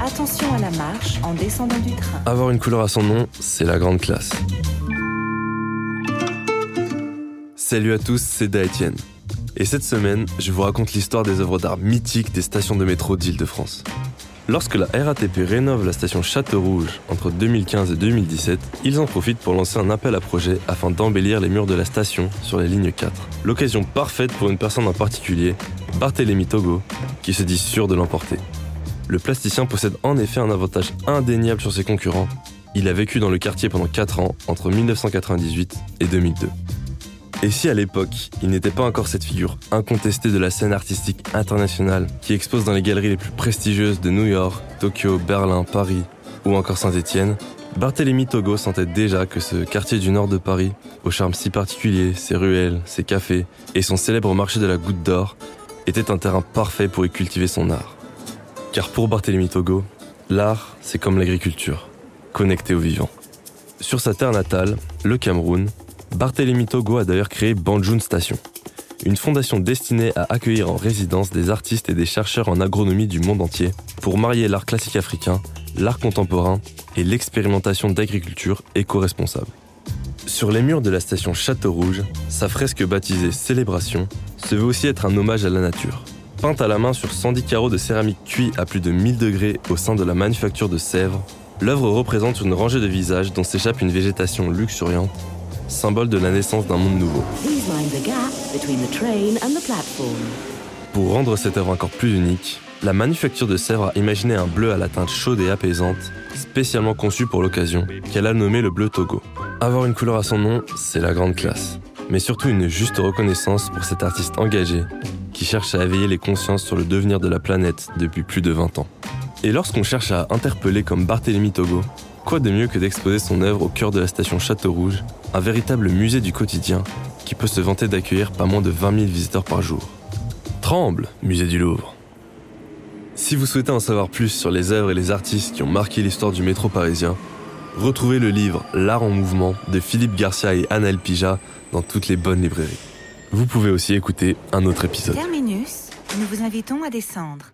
Attention à la marche en descendant du train. Avoir une couleur à son nom, c'est la grande classe. Salut à tous, c'est Daetienne. Et cette semaine, je vous raconte l'histoire des œuvres d'art mythiques des stations de métro d'Île-de-France. Lorsque la RATP rénove la station Château-Rouge entre 2015 et 2017, ils en profitent pour lancer un appel à projet afin d'embellir les murs de la station sur les lignes 4. L'occasion parfaite pour une personne en particulier, Barthélemy Togo, qui se dit sûr de l'emporter. Le plasticien possède en effet un avantage indéniable sur ses concurrents. Il a vécu dans le quartier pendant 4 ans, entre 1998 et 2002. Et si à l'époque, il n'était pas encore cette figure incontestée de la scène artistique internationale qui expose dans les galeries les plus prestigieuses de New York, Tokyo, Berlin, Paris ou encore Saint-Étienne, Barthélemy Togo sentait déjà que ce quartier du nord de Paris, au charme si particulier, ses ruelles, ses cafés et son célèbre marché de la Goutte d'Or, était un terrain parfait pour y cultiver son art. Car pour Barthélemy Togo, l'art, c'est comme l'agriculture, connecté au vivant. Sur sa terre natale, le Cameroun, Barthélemy Togo a d'ailleurs créé Banjun Station, une fondation destinée à accueillir en résidence des artistes et des chercheurs en agronomie du monde entier pour marier l'art classique africain, l'art contemporain et l'expérimentation d'agriculture éco-responsable. Sur les murs de la station Château Rouge, sa fresque baptisée Célébration se veut aussi être un hommage à la nature. Peinte à la main sur 110 carreaux de céramique cuit à plus de 1000 degrés au sein de la manufacture de Sèvres, l'œuvre représente une rangée de visages dont s'échappe une végétation luxuriante symbole de la naissance d'un monde nouveau. Pour rendre cette œuvre encore plus unique, la manufacture de Sèvres a imaginé un bleu à la teinte chaude et apaisante, spécialement conçu pour l'occasion, qu'elle a nommé le bleu Togo. Avoir une couleur à son nom, c'est la grande classe, mais surtout une juste reconnaissance pour cet artiste engagé qui cherche à éveiller les consciences sur le devenir de la planète depuis plus de 20 ans. Et lorsqu'on cherche à interpeller comme Barthélemy Togo, quoi de mieux que d'exposer son œuvre au cœur de la station Château Rouge, un véritable musée du quotidien qui peut se vanter d'accueillir pas moins de 20 000 visiteurs par jour? Tremble, musée du Louvre. Si vous souhaitez en savoir plus sur les œuvres et les artistes qui ont marqué l'histoire du métro parisien, retrouvez le livre L'art en mouvement de Philippe Garcia et Annel Pija dans toutes les bonnes librairies. Vous pouvez aussi écouter un autre épisode. Terminus, nous vous invitons à descendre.